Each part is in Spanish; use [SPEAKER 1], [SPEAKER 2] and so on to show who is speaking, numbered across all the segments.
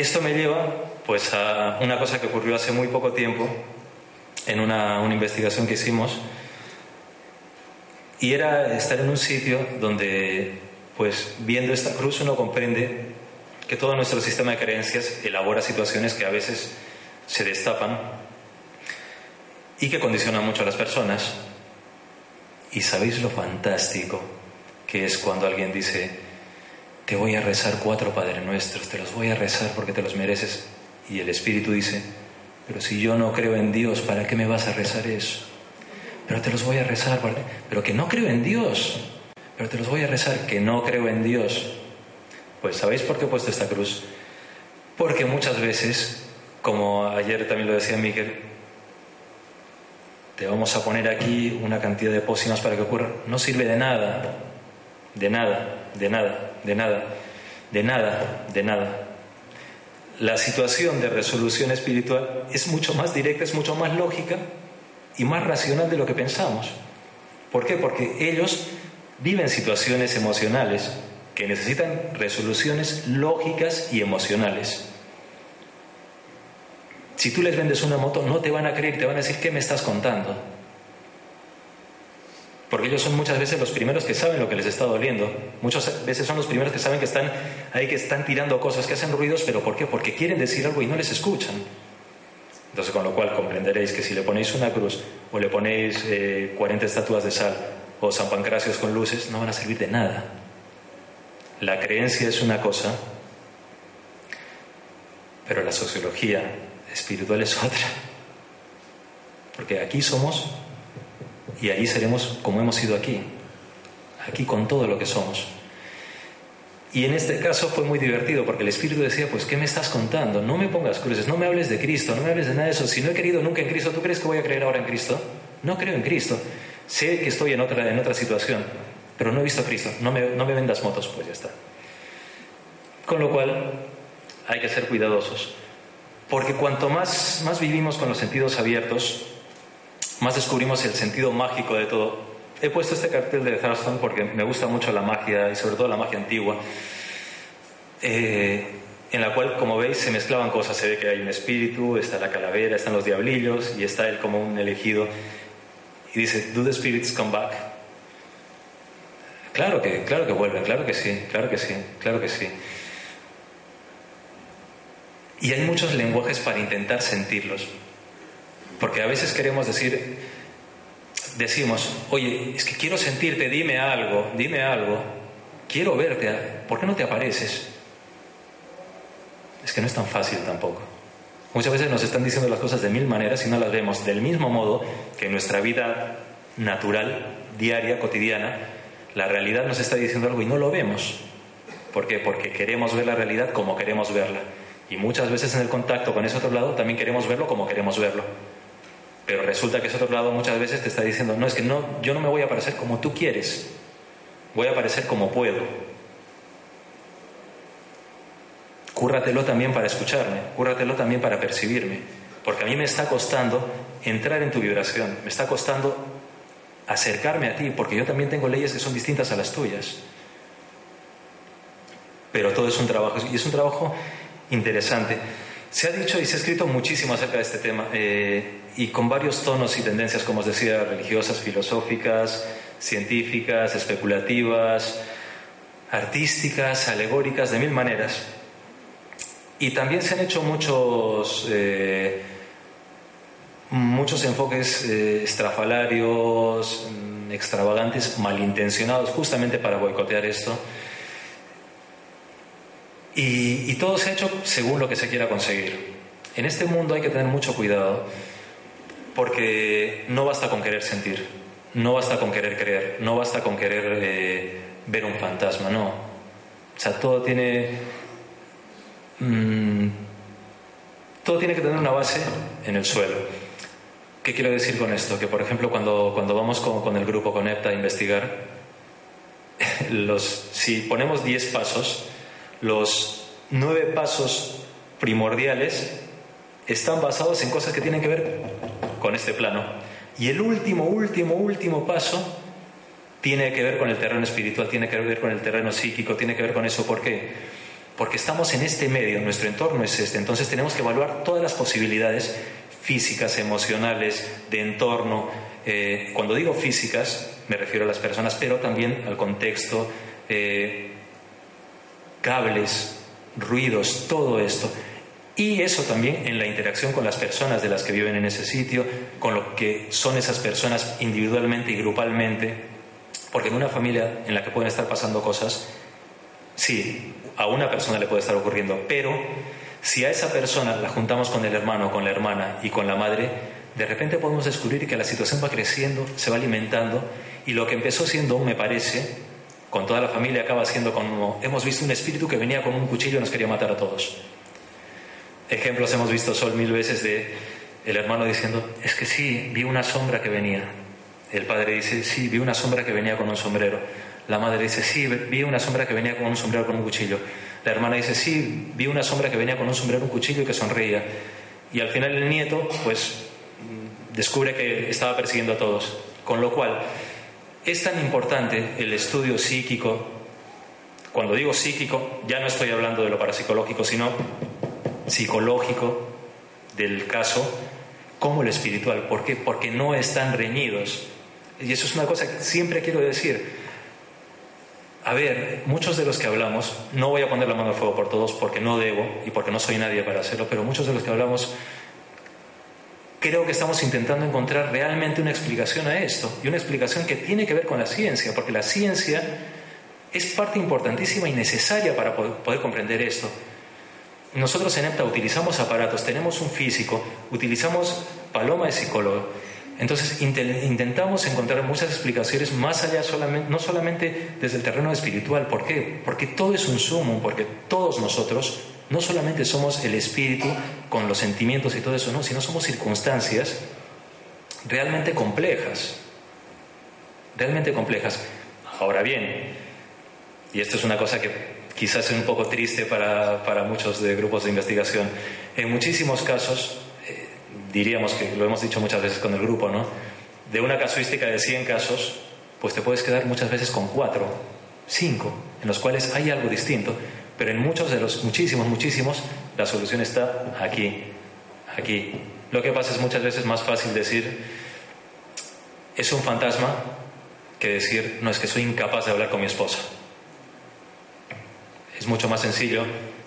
[SPEAKER 1] esto me lleva pues a una cosa que ocurrió hace muy poco tiempo en una, una investigación que hicimos y era estar en un sitio donde pues viendo esta cruz uno comprende que todo nuestro sistema de creencias elabora situaciones que a veces se destapan y que condicionan mucho a las personas. Y sabéis lo fantástico que es cuando alguien dice, te voy a rezar cuatro Padres Nuestros, te los voy a rezar porque te los mereces. Y el Espíritu dice, pero si yo no creo en Dios, ¿para qué me vas a rezar eso? Pero te los voy a rezar, ¿vale? pero que no creo en Dios, pero te los voy a rezar, que no creo en Dios. Pues ¿sabéis por qué he puesto esta cruz? Porque muchas veces, como ayer también lo decía Miquel, te vamos a poner aquí una cantidad de pócimas para que ocurra. No sirve de nada, de nada, de nada, de nada, de nada, de nada. La situación de resolución espiritual es mucho más directa, es mucho más lógica y más racional de lo que pensamos. ¿Por qué? Porque ellos viven situaciones emocionales que necesitan resoluciones lógicas y emocionales. Si tú les vendes una moto, no te van a creer, te van a decir, ¿qué me estás contando? Porque ellos son muchas veces los primeros que saben lo que les está doliendo. Muchas veces son los primeros que saben que están ahí, que están tirando cosas, que hacen ruidos, pero ¿por qué? Porque quieren decir algo y no les escuchan. Entonces, con lo cual comprenderéis que si le ponéis una cruz o le ponéis eh, 40 estatuas de sal o San Pancracios con luces, no van a servir de nada. La creencia es una cosa, pero la sociología espiritual es otra. Porque aquí somos y allí seremos como hemos sido aquí, aquí con todo lo que somos. Y en este caso fue muy divertido porque el Espíritu decía, pues, ¿qué me estás contando? No me pongas cruces, no me hables de Cristo, no me hables de nada de eso. Si no he querido nunca en Cristo, ¿tú crees que voy a creer ahora en Cristo? No creo en Cristo. Sé que estoy en otra, en otra situación, pero no he visto a Cristo. No me, no me vendas motos, pues ya está. Con lo cual, hay que ser cuidadosos. Porque cuanto más, más vivimos con los sentidos abiertos, más descubrimos el sentido mágico de todo. He puesto este cartel de Thurston porque me gusta mucho la magia y sobre todo la magia antigua, eh, en la cual, como veis, se mezclaban cosas. Se ve que hay un espíritu, está la calavera, están los diablillos y está él como un elegido. Y dice, ¿Do the spirits come back? Claro que, claro que vuelven, claro que sí, claro que sí, claro que sí. Y hay muchos lenguajes para intentar sentirlos. Porque a veces queremos decir, decimos, oye, es que quiero sentirte, dime algo, dime algo, quiero verte, ¿por qué no te apareces? Es que no es tan fácil tampoco. Muchas veces nos están diciendo las cosas de mil maneras y no las vemos del mismo modo que en nuestra vida natural, diaria, cotidiana, la realidad nos está diciendo algo y no lo vemos. ¿Por qué? Porque queremos ver la realidad como queremos verla. Y muchas veces en el contacto con ese otro lado también queremos verlo como queremos verlo. Pero resulta que ese otro lado muchas veces te está diciendo, no, es que no, yo no me voy a parecer como tú quieres, voy a parecer como puedo. Cúrratelo también para escucharme, cúrratelo también para percibirme, porque a mí me está costando entrar en tu vibración, me está costando acercarme a ti, porque yo también tengo leyes que son distintas a las tuyas. Pero todo es un trabajo, y es un trabajo interesante. Se ha dicho y se ha escrito muchísimo acerca de este tema, eh, y con varios tonos y tendencias, como os decía, religiosas, filosóficas, científicas, especulativas, artísticas, alegóricas, de mil maneras. Y también se han hecho muchos, eh, muchos enfoques eh, estrafalarios, mm, extravagantes, malintencionados, justamente para boicotear esto. Y, y todo se ha hecho según lo que se quiera conseguir. En este mundo hay que tener mucho cuidado porque no basta con querer sentir, no basta con querer creer, no basta con querer eh, ver un fantasma, no. O sea, todo tiene... Mmm, todo tiene que tener una base en el suelo. ¿Qué quiero decir con esto? Que, por ejemplo, cuando, cuando vamos con, con el grupo, con EPTA, a investigar, los, si ponemos 10 pasos, los 9 pasos primordiales están basados en cosas que tienen que ver con este plano. Y el último, último, último paso tiene que ver con el terreno espiritual, tiene que ver con el terreno psíquico, tiene que ver con eso. ¿Por qué? Porque estamos en este medio, nuestro entorno es este. Entonces tenemos que evaluar todas las posibilidades físicas, emocionales, de entorno. Eh, cuando digo físicas, me refiero a las personas, pero también al contexto, eh, cables, ruidos, todo esto. Y eso también en la interacción con las personas de las que viven en ese sitio, con lo que son esas personas individualmente y grupalmente, porque en una familia en la que pueden estar pasando cosas, sí, a una persona le puede estar ocurriendo, pero si a esa persona la juntamos con el hermano, con la hermana y con la madre, de repente podemos descubrir que la situación va creciendo, se va alimentando y lo que empezó siendo, me parece, con toda la familia acaba siendo como hemos visto un espíritu que venía con un cuchillo y nos quería matar a todos. Ejemplos hemos visto Sol mil veces de el hermano diciendo, es que sí, vi una sombra que venía. El padre dice, sí, vi una sombra que venía con un sombrero. La madre dice, sí, vi una sombra que venía con un sombrero con un cuchillo. La hermana dice, sí, vi una sombra que venía con un sombrero, un cuchillo y que sonreía. Y al final el nieto, pues, descubre que estaba persiguiendo a todos. Con lo cual, es tan importante el estudio psíquico. Cuando digo psíquico, ya no estoy hablando de lo parapsicológico, sino psicológico del caso, como el espiritual. ¿Por qué? Porque no están reñidos. Y eso es una cosa que siempre quiero decir. A ver, muchos de los que hablamos, no voy a poner la mano al fuego por todos porque no debo y porque no soy nadie para hacerlo, pero muchos de los que hablamos creo que estamos intentando encontrar realmente una explicación a esto y una explicación que tiene que ver con la ciencia, porque la ciencia es parte importantísima y necesaria para poder, comprender esto. Nosotros en EPTA utilizamos aparatos, tenemos un físico, utilizamos Paloma de psicólogo. Entonces intentamos encontrar muchas explicaciones más allá, solamente, no solamente desde el terreno espiritual. ¿Por qué? Porque todo es un sumo, porque todos nosotros no solamente somos el espíritu con los sentimientos y todo eso, no, sino somos circunstancias realmente complejas. Realmente complejas. Ahora bien, y esto es una cosa que quizás es un poco triste para, para muchos de grupos de investigación, en muchísimos casos diríamos que lo hemos dicho muchas veces con el grupo, ¿no? De una casuística de 100 casos, pues te puedes quedar muchas veces con 4, 5, en los cuales hay algo distinto, pero en muchos de los, muchísimos, muchísimos, la solución está aquí, aquí. Lo que pasa es muchas veces más fácil decir, es un fantasma, que decir, no es que soy incapaz de hablar con mi esposa. Es mucho más sencillo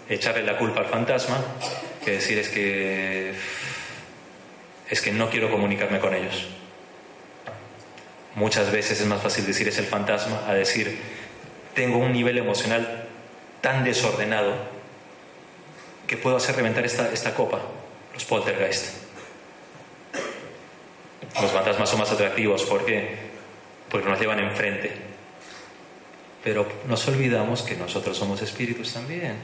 [SPEAKER 1] echarle la culpa al fantasma que decir es que es que no quiero comunicarme con ellos. Muchas veces es más fácil decir es el fantasma a decir tengo un nivel emocional tan desordenado que puedo hacer reventar esta, esta copa, los poltergeist. Los fantasmas son más atractivos porque, porque nos llevan enfrente. Pero nos olvidamos que nosotros somos espíritus también.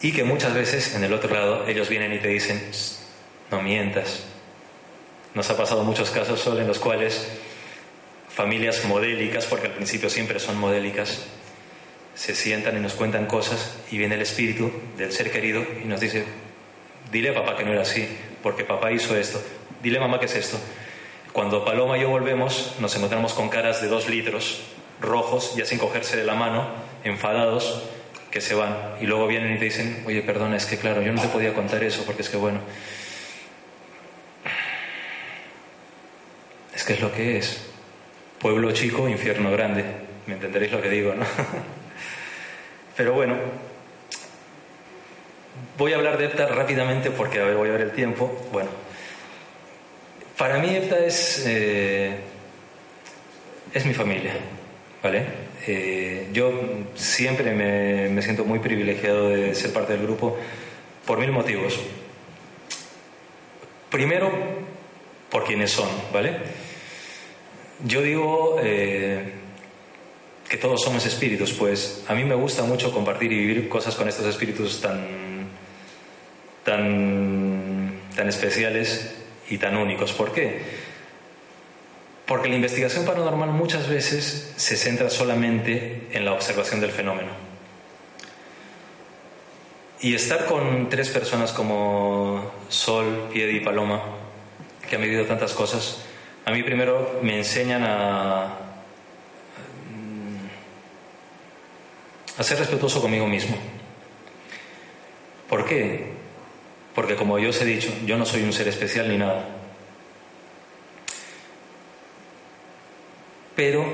[SPEAKER 1] Y que muchas veces en el otro lado ellos vienen y te dicen, no mientas. Nos ha pasado muchos casos solo en los cuales familias modélicas, porque al principio siempre son modélicas, se sientan y nos cuentan cosas y viene el espíritu del ser querido y nos dice, dile a papá que no era así, porque papá hizo esto, dile a mamá que es esto. Cuando Paloma y yo volvemos, nos encontramos con caras de dos litros, rojos, ya sin cogerse de la mano, enfadados, que se van. Y luego vienen y te dicen, oye, perdona, es que claro, yo no te podía contar eso, porque es que bueno, Es que es lo que es. Pueblo chico, infierno grande. ¿Me entenderéis lo que digo, no? Pero bueno, voy a hablar de EPTA rápidamente porque, a ver, voy a ver el tiempo. Bueno, para mí EPTA es, eh, es mi familia, ¿vale? Eh, yo siempre me, me siento muy privilegiado de ser parte del grupo por mil motivos. Primero, por quienes son, ¿vale? Yo digo eh, que todos somos espíritus, pues a mí me gusta mucho compartir y vivir cosas con estos espíritus tan, tan, tan especiales y tan únicos. ¿Por qué? Porque la investigación paranormal muchas veces se centra solamente en la observación del fenómeno. Y estar con tres personas como Sol, Piedi y Paloma, que han vivido tantas cosas, a mí primero me enseñan a, a ser respetuoso conmigo mismo. ¿Por qué? Porque como yo os he dicho, yo no soy un ser especial ni nada. Pero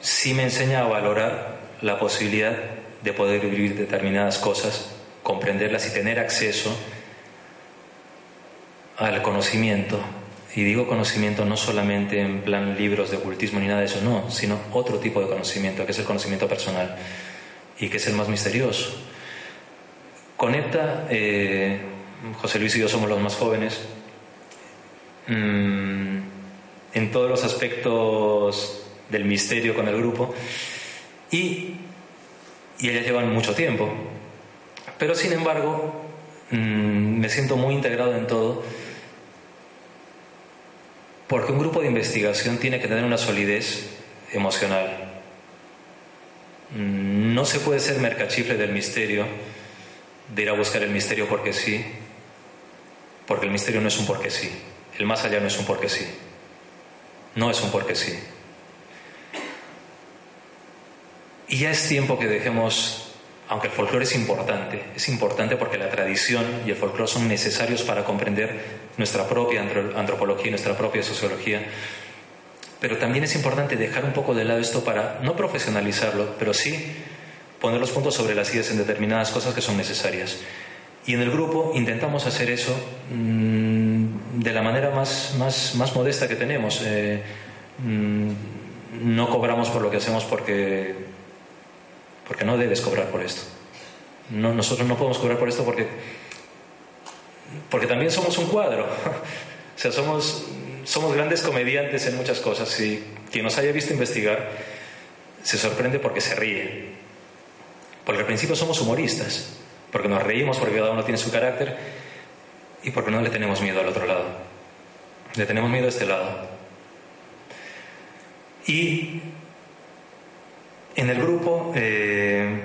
[SPEAKER 1] sí me enseña a valorar la posibilidad de poder vivir determinadas cosas, comprenderlas y tener acceso al conocimiento. Y digo conocimiento no solamente en plan libros de ocultismo ni nada de eso, no, sino otro tipo de conocimiento, que es el conocimiento personal y que es el más misterioso. Conecta, eh, José Luis y yo somos los más jóvenes, mm, en todos los aspectos del misterio con el grupo y, ellas llevan mucho tiempo. Pero sin embargo, mm, me siento muy integrado en todo porque un grupo de investigación tiene que tener una solidez emocional. Mm, no se puede ser mercachifle del misterio, de ir a buscar el misterio porque sí, porque el misterio no es un porque sí, el más allá no es un porque sí, no es un porque sí. Y ya es tiempo que dejemos aunque el folclore es importante, es importante porque la tradición y el folclore son necesarios para comprender nuestra propia antropología y nuestra propia sociología. Pero también es importante dejar un poco de lado esto para no profesionalizarlo, pero sí poner los puntos sobre las ideas en determinadas cosas que son necesarias. Y en el grupo intentamos hacer eso mmm, de la manera más, más, más, modesta que tenemos. Eh, mmm, no cobramos por lo que hacemos porque porque no debes cobrar por esto. No, nosotros no podemos cobrar por esto porque, porque también somos un cuadro. o sea, somos, somos grandes comediantes en muchas cosas y quien nos haya visto investigar se sorprende porque se ríe. Porque al principio somos humoristas, porque nos reímos, porque cada uno tiene su carácter y porque no le tenemos miedo al otro lado. Le tenemos miedo a este lado. Y en el grupo eh,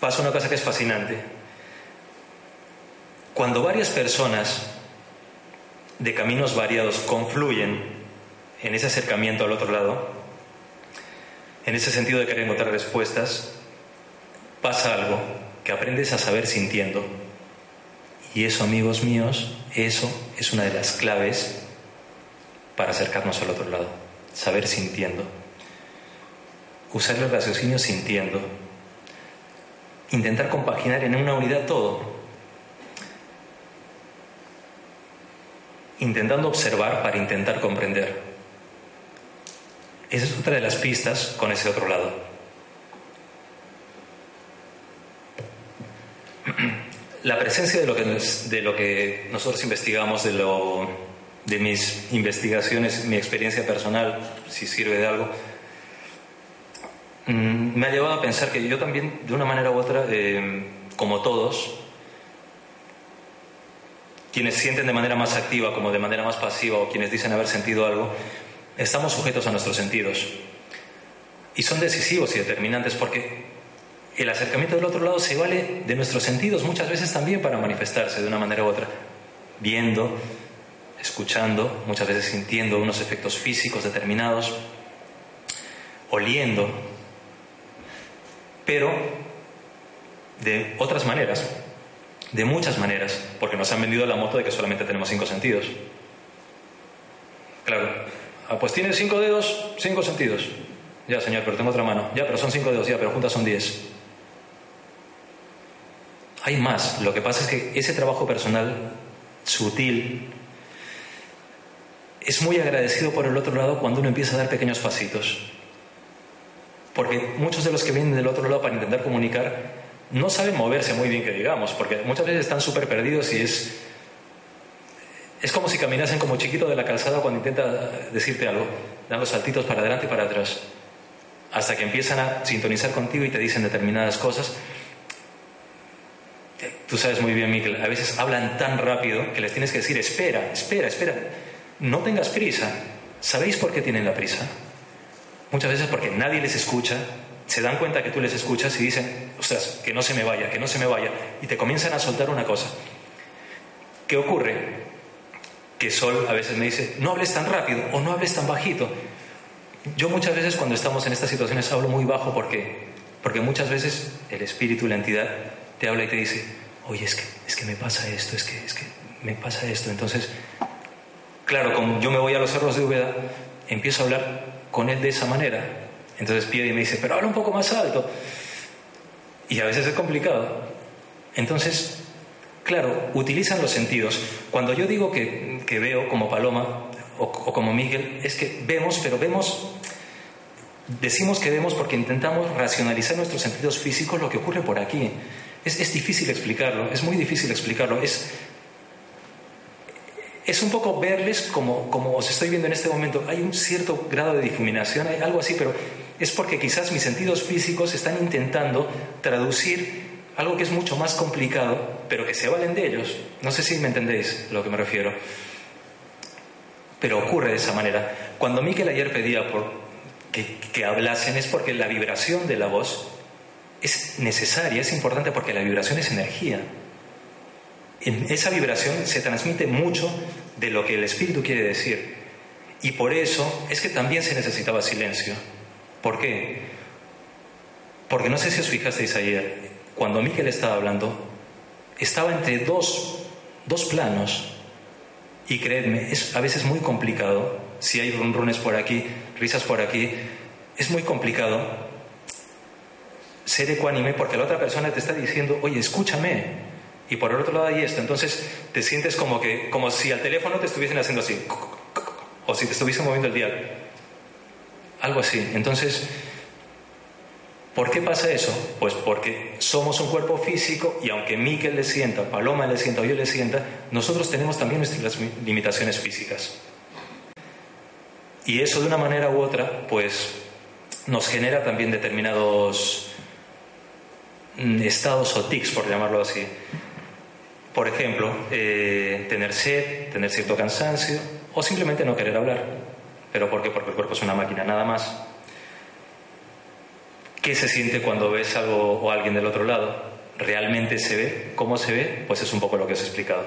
[SPEAKER 1] pasa una cosa que es fascinante. Cuando varias personas de caminos variados confluyen en ese acercamiento al otro lado, en ese sentido de querer encontrar respuestas, pasa algo que aprendes a saber sintiendo. Y eso, amigos míos, eso es una de las claves para acercarnos al otro lado, saber sintiendo. Usar el raciocinio sintiendo, intentar compaginar en una unidad todo, intentando observar para intentar comprender. Esa es otra de las pistas con ese otro lado. La presencia de lo que, nosotros investigamos, de mis investigaciones, mi experiencia personal, si sirve de algo, Mm, me ha llevado a pensar que yo también, de una manera u otra, eh, como todos, quienes sienten de manera más activa como de manera más pasiva o quienes dicen haber sentido algo, estamos sujetos a nuestros sentidos. Y son decisivos y determinantes porque el acercamiento del otro lado se vale de nuestros sentidos muchas veces también para manifestarse de una manera u otra, viendo, escuchando, muchas veces sintiendo unos efectos físicos determinados, oliendo, pero de otras maneras, de muchas maneras, porque nos han vendido la moto de que solamente tenemos cinco sentidos. Claro, ah, pues tiene cinco dedos, cinco sentidos. Ya, señor, pero tengo otra mano. Ya, pero son cinco dedos, ya, pero juntas son diez. Hay más. Lo que pasa es que ese trabajo personal, sutil, es muy agradecido por el otro lado cuando uno empieza a dar pequeños pasitos. Porque muchos de los que vienen del otro lado para intentar comunicar no saben moverse muy bien, que digamos, porque muchas veces están súper perdidos y es, es como si caminasen como chiquito de la calzada cuando intenta decirte algo, dando saltitos para adelante y para atrás, hasta que empiezan a sintonizar contigo y te dicen determinadas cosas. Tú sabes muy bien, Miquel, a veces hablan tan rápido que les tienes que decir, espera, espera, espera, no tengas prisa. ¿Sabéis por qué tienen la prisa? Muchas veces porque nadie les escucha, se dan cuenta que tú les escuchas y dicen, ostras, que no se me vaya, que no se me vaya, y te comienzan a soltar una cosa. ¿Qué ocurre? Que Sol a veces me dice, no hables tan rápido o no hables tan bajito. Yo muchas veces cuando estamos en estas situaciones hablo muy bajo, ¿por qué? Porque muchas veces el espíritu, la entidad, te habla y te dice, oye, es que, es que me pasa esto, es que, es que me pasa esto. Entonces, claro, como yo me voy a los cerros de Úbeda, empiezo a hablar con él de esa manera. Entonces pide y me dice, pero habla un poco más alto. Y a veces es complicado. Entonces, claro, utilizan los sentidos. Cuando yo digo que, que veo como Paloma o, o como Miguel, es que vemos, pero vemos Decimos que vemos porque intentamos racionalizar nuestros sentidos físicos lo que ocurre por aquí. Es, es, difícil explicarlo, es muy difícil explicarlo. Es, es un poco verles como, como os estoy viendo en este momento. Hay un cierto grado de difuminación, hay algo así, pero es porque quizás mis sentidos físicos están intentando traducir algo que es mucho más complicado, pero que se valen de ellos. No sé si me entendéis lo que me refiero. Pero ocurre de esa manera. Cuando Miquel ayer pedía que, que, hablasen es porque la vibración de la voz es necesaria, es importante porque la vibración es energía. En esa vibración se transmite mucho de lo que el espíritu quiere decir. Y por eso es que también se necesitaba silencio. ¿Por qué? Porque no sé si os fijasteis ayer, cuando Miquel estaba hablando, estaba entre dos, dos planos. Y creedme, es a veces muy complicado. Si hay runrunes por aquí, risas por aquí, es muy complicado ser ecuánime porque la otra persona te está diciendo, oye, escúchame. Y por el otro lado hay esto. Entonces te sientes como, que, como si al teléfono te estuviesen haciendo así. O si te estuviesen moviendo el dial. Algo así. Entonces, ¿por qué pasa eso? Pues porque somos un cuerpo físico y aunque Miquel le sienta, Paloma le sienta o yo le sienta, nosotros tenemos también nuestras limitaciones físicas. Y eso de una manera u otra, pues nos genera también determinados estados o tics, por llamarlo así. Por ejemplo, eh, tener sed, tener cierto cansancio o simplemente no querer hablar. ¿Pero por qué? Porque el cuerpo es una máquina, nada más. ¿Qué se siente cuando ves algo o alguien del otro lado? ¿Realmente se ve? ¿Cómo se ve? Pues es un poco lo que os he explicado.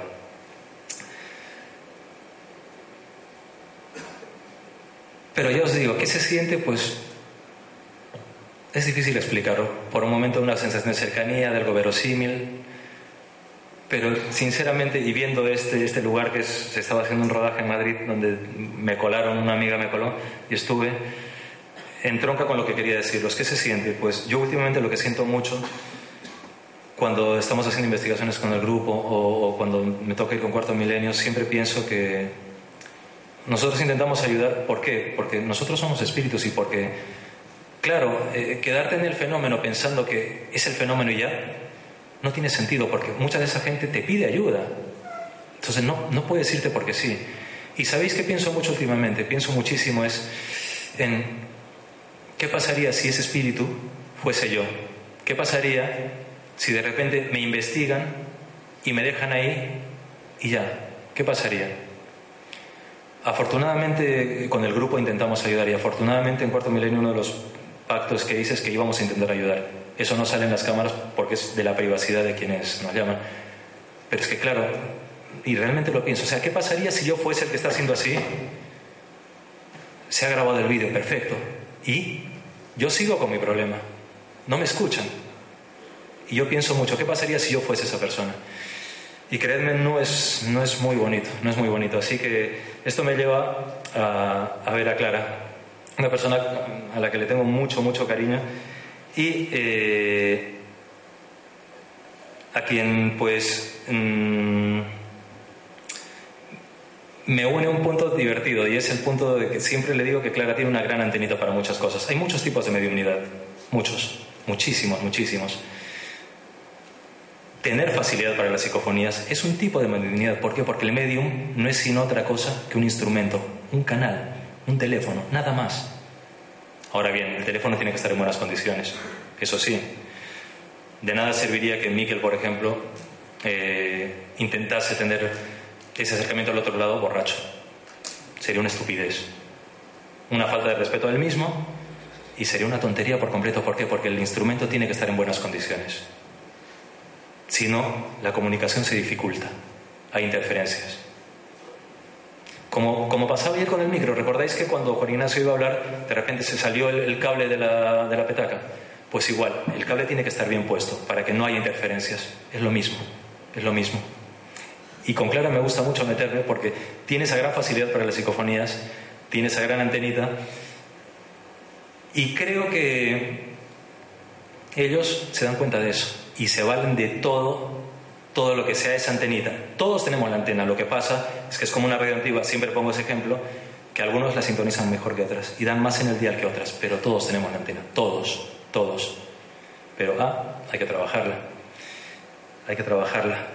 [SPEAKER 1] Pero ya os digo, ¿qué se siente? Pues es difícil explicarlo. Por un momento una sensación de cercanía, de algo verosímil, pero sinceramente, y viendo este, este lugar que es, se estaba haciendo un rodaje en Madrid, donde me colaron, una amiga me coló, y estuve, entronca con lo que quería deciros. ¿Qué se siente? Pues yo últimamente lo que siento mucho cuando estamos haciendo investigaciones con el grupo o, o cuando me toca ir con Cuarto Milenio, siempre pienso que nosotros intentamos ayudar. ¿Por qué? Porque nosotros somos espíritus y porque, claro, eh, quedarte en el fenómeno pensando que es el fenómeno y ya, no tiene sentido porque mucha de esa gente te pide ayuda. Entonces no, no puedes irte porque sí. Y sabéis que pienso mucho últimamente, pienso muchísimo es en qué pasaría si ese espíritu fuese yo. ¿Qué pasaría si de repente me investigan y me dejan ahí y ya? ¿Qué pasaría? Afortunadamente con el grupo intentamos ayudar y afortunadamente en Cuarto Milenio uno de los pactos que hice es que íbamos a intentar ayudar. Eso no sale en las cámaras porque es de la privacidad de quienes nos llaman. Pero es que claro, y realmente lo pienso, o sea, ¿qué pasaría si yo fuese el que está haciendo así? Se ha grabado el vídeo, perfecto. Y yo sigo con mi problema. No me escuchan. Y yo pienso mucho, ¿qué pasaría si yo fuese esa persona? Y creedme, no es, no es muy bonito, no es muy bonito. Así que esto me lleva a, a ver a Clara, una persona a la que le tengo mucho, mucho cariño y eh, a quien pues mmm, me une un punto divertido y es el punto de que siempre le digo que Clara tiene una gran antenita para muchas cosas. Hay muchos tipos de mediunidad, muchos, muchísimos, muchísimos. Tener facilidad para las psicofonías es un tipo de mediunidad. ¿Por qué? Porque el medium no es sino otra cosa que un instrumento, un canal, un teléfono, nada más. Ahora bien, el teléfono tiene que estar en buenas condiciones, eso sí. De nada serviría que Miquel, por ejemplo, eh, intentase tener ese acercamiento al otro lado borracho. Sería una estupidez, una falta de respeto al mismo y sería una tontería por completo. ¿Por qué? Porque el instrumento tiene que estar en buenas condiciones. Si no, la comunicación se dificulta, hay interferencias. Como, como pasaba ayer con el micro, ¿recordáis que cuando Juan Ignacio iba a hablar, de repente se salió el, cable de la, de la petaca? Pues igual, el cable tiene que estar bien puesto para que no haya interferencias. Es lo mismo, es lo mismo. Y con Clara me gusta mucho meterme porque tiene esa gran facilidad para las psicofonías, tiene esa gran antenita. Y creo que ellos se dan cuenta de eso y se valen de todo, todo lo que sea esa antenita. Todos tenemos la antena, lo que pasa es que es como una radio antigua, siempre pongo ese ejemplo, que algunos la sintonizan mejor que otras y dan más en el dial que otras, pero todos tenemos la antena, todos, todos. Pero ah, hay que trabajarla, hay que trabajarla.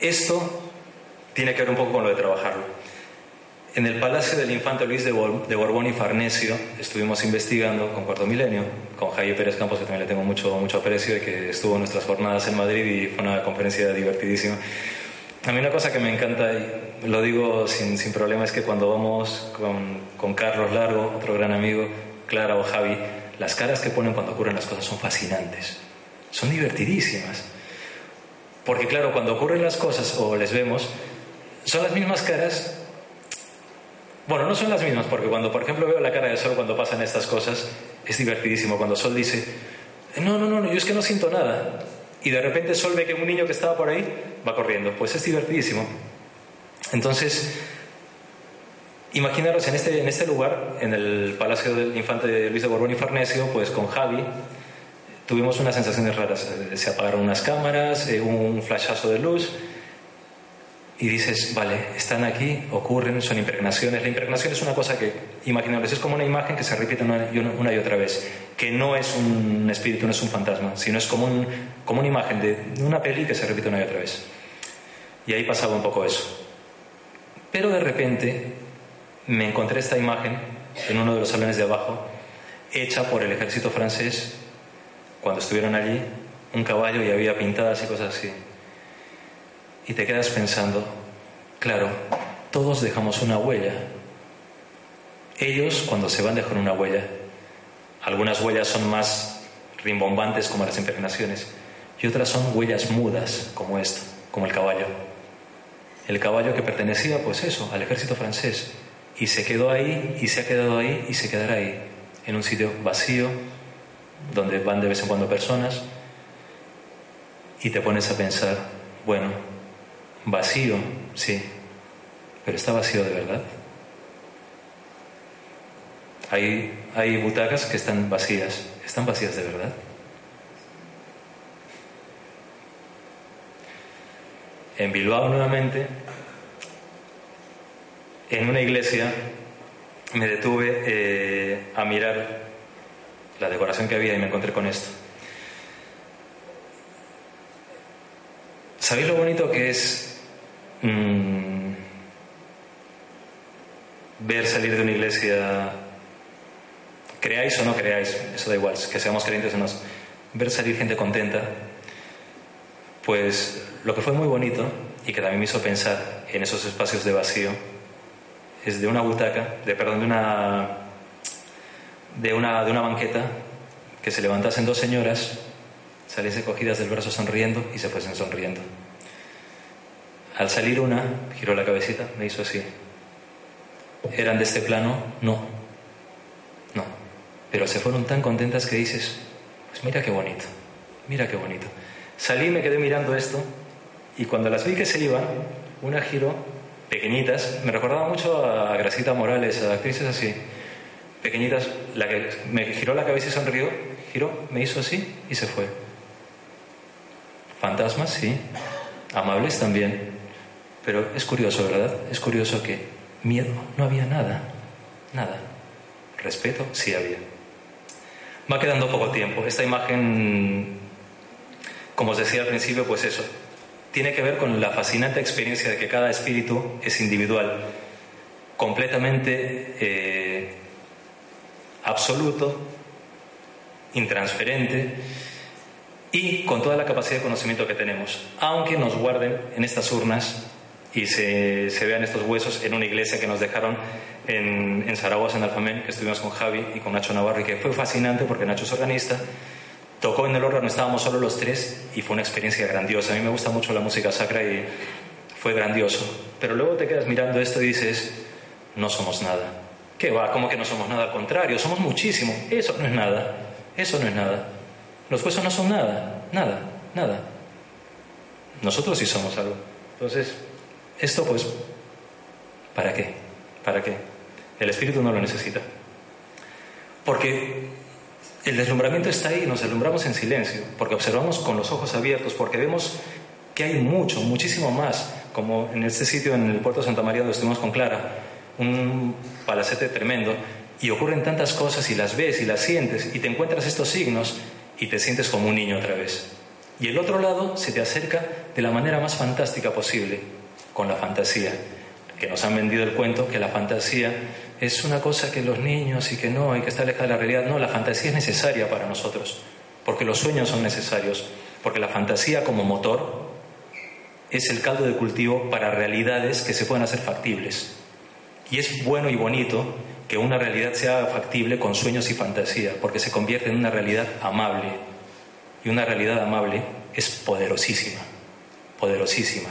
[SPEAKER 1] Esto tiene que ver un poco con lo de trabajarlo. En el Palacio del Infante Luis de, Bor- de Borbón y Farnesio estuvimos investigando con Cuarto Milenio, con Javier Pérez Campos, que también le tengo mucho, mucho aprecio y que estuvo en nuestras jornadas en Madrid y fue una conferencia divertidísima. A mí una cosa que me encanta, y lo digo sin, sin problema, es que cuando vamos con, con Carlos Largo, otro gran amigo, Clara o Javi, las caras que ponen cuando ocurren las cosas son fascinantes, son divertidísimas. Porque claro, cuando ocurren las cosas o les vemos, son las mismas caras bueno, no son las mismas, porque cuando, por ejemplo, veo la cara de Sol cuando pasan estas cosas, es divertidísimo. Cuando Sol dice, no, no, no, yo es que no siento nada. Y de repente Sol ve que un niño que estaba por ahí va corriendo. Pues es divertidísimo. Entonces, imaginaros en este, en este lugar, en el Palacio del Infante de Luis de Borbón y Farnesio, pues con Javi, tuvimos unas sensaciones raras. Eh, Se apagaron unas cámaras, eh, un flashazo de luz y dices, vale, están aquí, ocurren, son impregnaciones. La impregnación es una cosa que, imaginaros, es como una imagen que se repite una, una y otra vez, que no es un espíritu, no es un fantasma, sino es como, un, como una imagen de una peli que se repite una y otra vez. Y ahí pasaba un poco eso. Pero de repente me encontré esta imagen en uno de los salones de abajo, hecha por el ejército francés cuando estuvieron allí, un caballo y había pintadas y cosas así. Y te quedas pensando, claro, todos dejamos una huella. Ellos cuando se van dejan una huella. Algunas huellas son más rimbombantes como las impregnaciones y otras son huellas mudas como esto, como el caballo. El caballo que pertenecía pues eso, al ejército francés y se quedó ahí y se ha quedado ahí y se quedará ahí, en un sitio vacío donde van de vez en cuando personas y te pones a pensar, bueno, Vacío, sí, pero está vacío de verdad. Hay, hay butacas que están vacías, están vacías de verdad. En Bilbao nuevamente, en una iglesia, me detuve eh, a mirar la decoración que había y me encontré con esto. ¿Sabéis lo bonito que es mm, ver salir de una iglesia, creáis o no creáis, eso da igual, que seamos creyentes o no, ver salir gente contenta? Pues lo que fue muy bonito y que también me hizo pensar en esos espacios de vacío es de una butaca, de perdón, de una de una, de una banqueta que se levantasen dos señoras saliese cogidas del brazo sonriendo y se fuesen sonriendo. Al salir una, giró la cabecita, me hizo así. ¿Eran de este plano? No. No. Pero se fueron tan contentas que dices, pues mira qué bonito, mira qué bonito. Salí y me quedé mirando esto y cuando las vi que se iban, una giró, pequeñitas, me recordaba mucho a Gracita Morales, a actrices así, pequeñitas, la que me giró la cabeza y sonrió, giró, me hizo así y se fue. Fantasmas, sí. Amables también. Pero es curioso, ¿verdad? Es curioso que miedo no había nada. Nada. Respeto sí había. Va quedando poco tiempo. Esta imagen, como os decía al principio, pues eso. Tiene que ver con la fascinante experiencia de que cada espíritu es individual, completamente eh, absoluto, intransferente y con toda la capacidad de conocimiento que tenemos, aunque nos guarden en estas urnas y se, se vean estos huesos en una iglesia que nos dejaron en, en Zaragoza, en Alfamén, que estuvimos con Javi y con Nacho Navarro, y que fue fascinante porque Nacho es organista, tocó en el órgano, estábamos solo los tres y fue una experiencia grandiosa. A mí me gusta mucho la música sacra y fue grandioso. Pero luego te quedas mirando esto y dices, no somos nada. ¿Qué va? ¿Cómo que no somos nada? Al contrario, somos muchísimo. Eso no es nada. Eso no es nada. Los huesos no son nada. Nada. Nada. Nosotros sí somos algo. Entonces, esto pues, ¿para qué? ¿Para qué? El espíritu no lo necesita. Porque el deslumbramiento está ahí, nos deslumbramos en silencio, porque observamos con los ojos abiertos, porque vemos que hay mucho, muchísimo más, como en este sitio, en el puerto Santa María donde estuvimos con Clara, un palacete tremendo, y ocurren tantas cosas y las ves y las sientes, y te encuentras estos signos y te sientes como un niño otra vez. Y el otro lado se te acerca de la manera más fantástica posible, con la fantasía, que nos han vendido el cuento que la fantasía es una cosa que los niños y que no, hay que estar lejos de la realidad. No, la fantasía es necesaria para nosotros, porque los sueños son necesarios, porque la fantasía como motor es el caldo de cultivo para realidades que se pueden hacer factibles. Y es bueno y bonito que una realidad sea factible con sueños y fantasía, porque se convierte en una realidad amable. Y una realidad amable es poderosísima, poderosísima.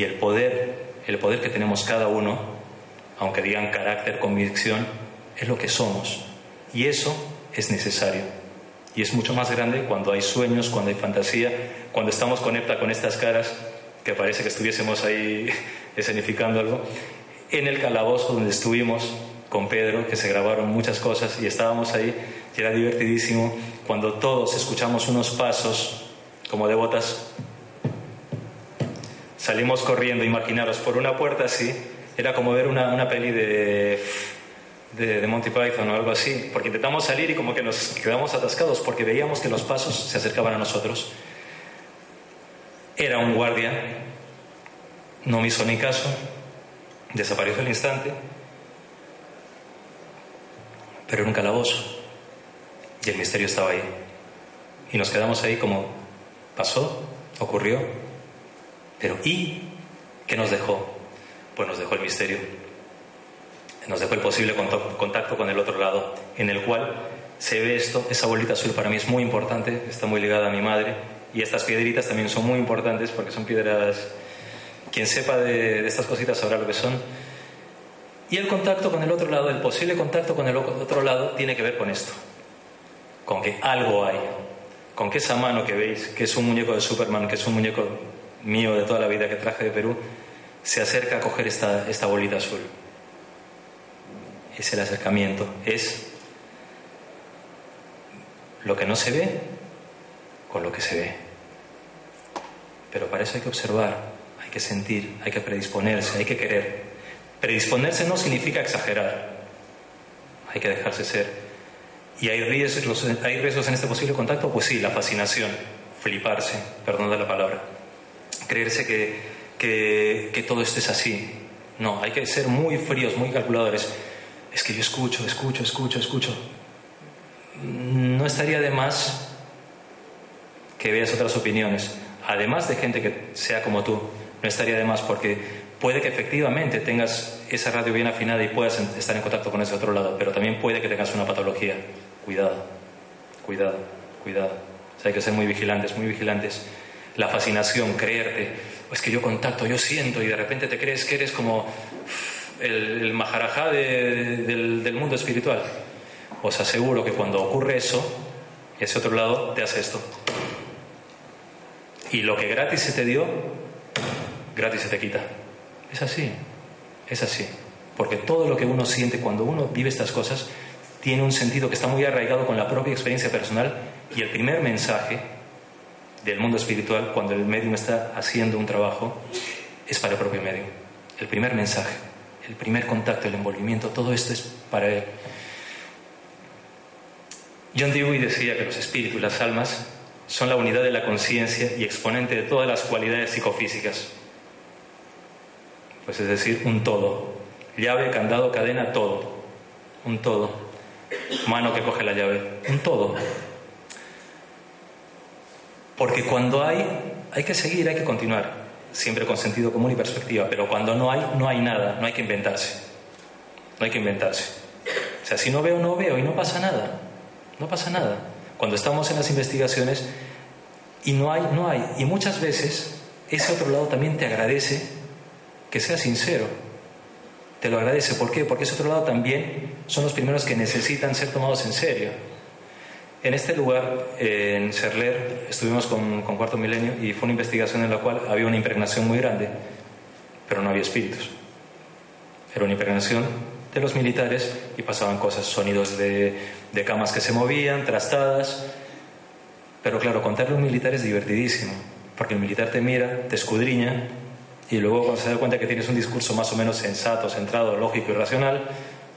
[SPEAKER 1] Y el poder, el poder que tenemos cada uno, aunque digan carácter, convicción, es lo que somos. Y eso es necesario. Y es mucho más grande cuando hay sueños, cuando hay fantasía, cuando estamos conecta con estas caras, que parece que estuviésemos ahí escenificando algo. En el calabozo donde estuvimos con Pedro, que se grabaron muchas cosas y estábamos ahí, y era divertidísimo cuando todos escuchamos unos pasos como de botas Salimos corriendo, imaginaros, por una puerta así, era como ver una, una peli de, de, de Monty Python o algo así, porque intentamos salir y como que nos quedamos atascados porque veíamos que los pasos se acercaban a nosotros. Era un guardia, no me hizo ni caso, desapareció al instante, pero era un calabozo y el misterio estaba ahí. Y nos quedamos ahí como, pasó, ocurrió, pero ¿y qué nos dejó? Pues nos dejó el misterio. Nos dejó el posible contacto con el otro lado, en el cual se ve esto, esa bolita azul para mí es muy importante, está muy ligada a mi madre, y estas piedritas también son muy importantes porque son piedras, quien sepa de, de estas cositas sabrá lo que son. Y el contacto con el otro lado, el posible contacto con el otro lado, tiene que ver con esto, con que algo hay, con que esa mano que veis, que es un muñeco de Superman, que es un muñeco mío de toda la vida que traje de Perú, se acerca a coger esta, esta bolita azul. Es el acercamiento, es lo que no se ve con lo que se ve. Pero para eso hay que observar, hay que sentir, hay que predisponerse, hay que querer. Predisponerse no significa exagerar, hay que dejarse ser. ¿Y hay riesgos, hay riesgos en este posible contacto? Pues sí, la fascinación, fliparse, perdón de la palabra creerse que, que, todo esto es así. No, hay que ser muy fríos, muy calculadores. Es que yo escucho, escucho, escucho, escucho. No estaría de más que veas otras opiniones, además de gente que sea como tú. No estaría de más porque puede que efectivamente tengas esa radio bien afinada y puedas estar en contacto con ese otro lado, pero también puede que tengas una patología. Cuidado, cuidado, cuidado. O hay que ser muy vigilantes, muy vigilantes la fascinación, creerte, es que yo contacto, yo siento y de repente te crees que eres como el, maharajá de, del, del mundo espiritual. Os aseguro que cuando ocurre eso, ese otro lado te hace esto. Y lo que gratis se te dio, gratis se te quita. Es así, es así. Porque todo lo que uno siente cuando uno vive estas cosas tiene un sentido que está muy arraigado con la propia experiencia personal y el primer mensaje del mundo espiritual cuando el medium está haciendo un trabajo es para el propio medium. El primer mensaje, el primer contacto, el envolvimiento, todo esto es para él. John Dewey decía que los espíritus, las almas, son la unidad de la conciencia y exponente de todas las cualidades psicofísicas. Pues es decir, un todo. Llave, candado, cadena, todo. Un todo. Mano que coge la llave. Un todo. Porque cuando hay, hay que seguir, hay que continuar, siempre con sentido común y perspectiva, pero cuando no hay, no hay nada, no hay que inventarse. No hay que inventarse. O sea, si no veo, no veo y no pasa nada. No pasa nada. Cuando estamos en las investigaciones y no hay, no hay. Y muchas veces ese otro lado también te agradece que seas sincero. Te lo agradece. ¿Por qué? Porque ese otro lado también son los primeros que necesitan ser tomados en serio. En este lugar, en Serler, estuvimos con, con Cuarto Milenio y fue una investigación en la cual había una impregnación muy grande, pero no había espíritus. Era una impregnación de los militares y pasaban cosas, sonidos de, de camas que se movían, trastadas. Pero claro, contarle a un militar es divertidísimo, porque el militar te mira, te escudriña y luego cuando se da cuenta que tienes un discurso más o menos sensato, centrado, lógico y racional,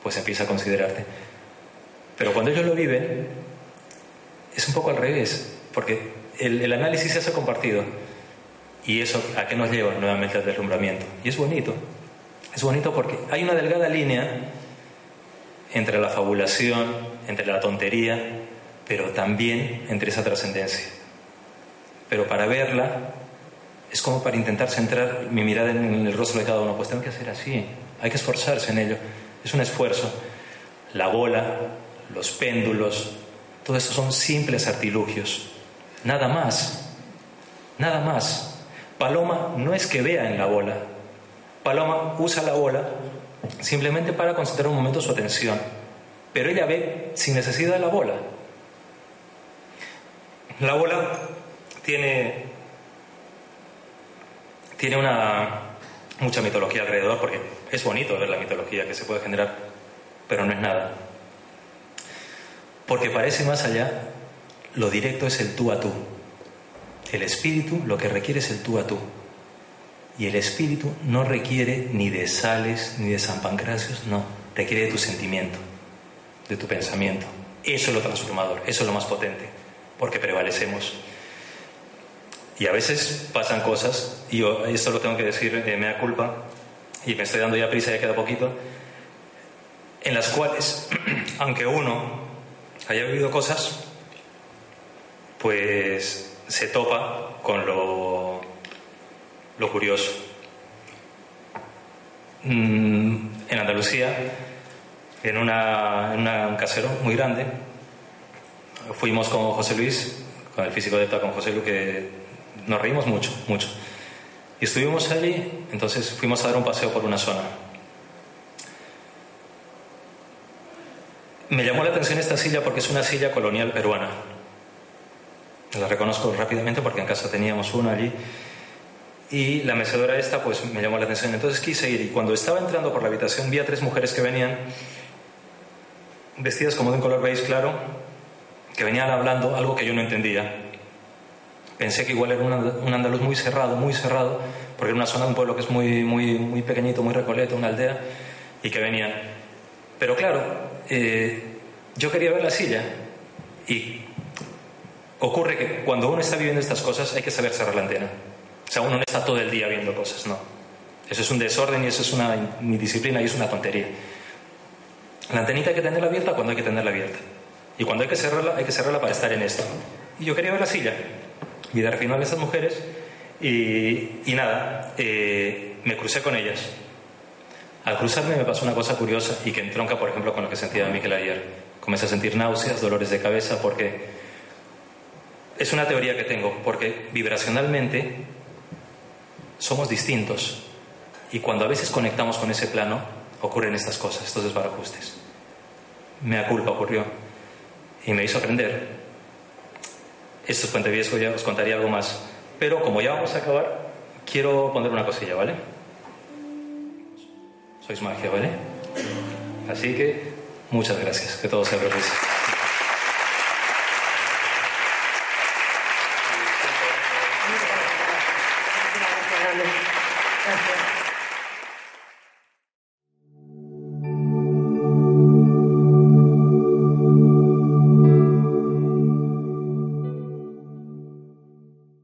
[SPEAKER 1] pues empieza a considerarte. Pero cuando ellos lo viven, es un poco al revés, porque el, el análisis se hace compartido. ¿Y eso a qué nos lleva? Nuevamente al deslumbramiento. Y es bonito. Es bonito porque hay una delgada línea entre la fabulación, entre la tontería, pero también entre esa trascendencia. Pero para verla es como para intentar centrar mi mirada en el rostro de cada uno. Pues tengo que hacer así, hay que esforzarse en ello. Es un esfuerzo. La bola, los péndulos, todo eso son simples artilugios. Nada más. Nada más. Paloma no es que vea en la bola. Paloma usa la bola simplemente para concentrar un momento su atención. Pero ella ve sin necesidad de la bola. La bola tiene, tiene una, mucha mitología alrededor, porque es bonito ver la mitología que se puede generar, pero no es nada. Porque parece más allá, lo directo es el tú a tú. El espíritu lo que requiere es el tú a tú. Y el espíritu no requiere ni de Sales ni de San Pancracios, no, requiere de tu sentimiento, de tu pensamiento. Eso es lo transformador, eso es lo más potente, porque prevalecemos. Y a veces pasan cosas, y yo esto lo tengo que decir, eh, me da culpa, y me estoy dando ya prisa, ya queda poquito, en las cuales, aunque uno haya vivido cosas, pues se topa con lo, lo curioso. Mm, En Andalucía, en, una, en un casero muy grande, fuimos con José Luis, con el físico de ETA, con José Luis, que nos reímos mucho, mucho. Y estuvimos allí, entonces fuimos a dar un paseo por una zona. Me llamó la atención esta silla porque es una silla colonial peruana. La reconozco rápidamente porque en casa teníamos una allí. Y la mecedora esta pues me llamó la atención. Entonces quise ir y cuando estaba entrando por la habitación vi a tres mujeres que venían vestidas como de un color beige claro, que venían hablando algo que yo no entendía. Pensé que igual era un and- un andaluz muy cerrado, muy cerrado, porque era una zona de un pueblo que es muy, muy, muy pequeñito, muy recoleto, una aldea, y que venían. Pero claro, eh, yo quería ver la silla y ocurre que cuando uno está viviendo estas cosas hay que saber cerrar la antena. O sea, uno no está todo el día viendo cosas, no. Eso es un desorden y eso es una indisciplina y es una tontería. La antenita hay que tenerla abierta cuando hay que tenerla abierta. Y cuando hay que cerrarla, hay que cerrarla para estar en esto. Y yo quería ver la silla. Y de final a esas mujeres y, y nada, eh, me crucé con ellas. Al cruzarme me pasó una cosa curiosa y que entronca, por ejemplo, con lo que sentía Miquel ayer. Comencé a sentir náuseas, dolores de cabeza, porque es una teoría que tengo, porque vibracionalmente somos distintos. Y cuando a veces conectamos con ese plano, ocurren estas cosas, estos desbarajustes. Me da culpa ocurrió y me hizo aprender. Esto es Puente Viejo, ya os contaría algo más. Pero como ya vamos a acabar, quiero poner una cosilla, ¿vale? Sois magia, ¿vale? Así que muchas gracias, que todo sea feliz.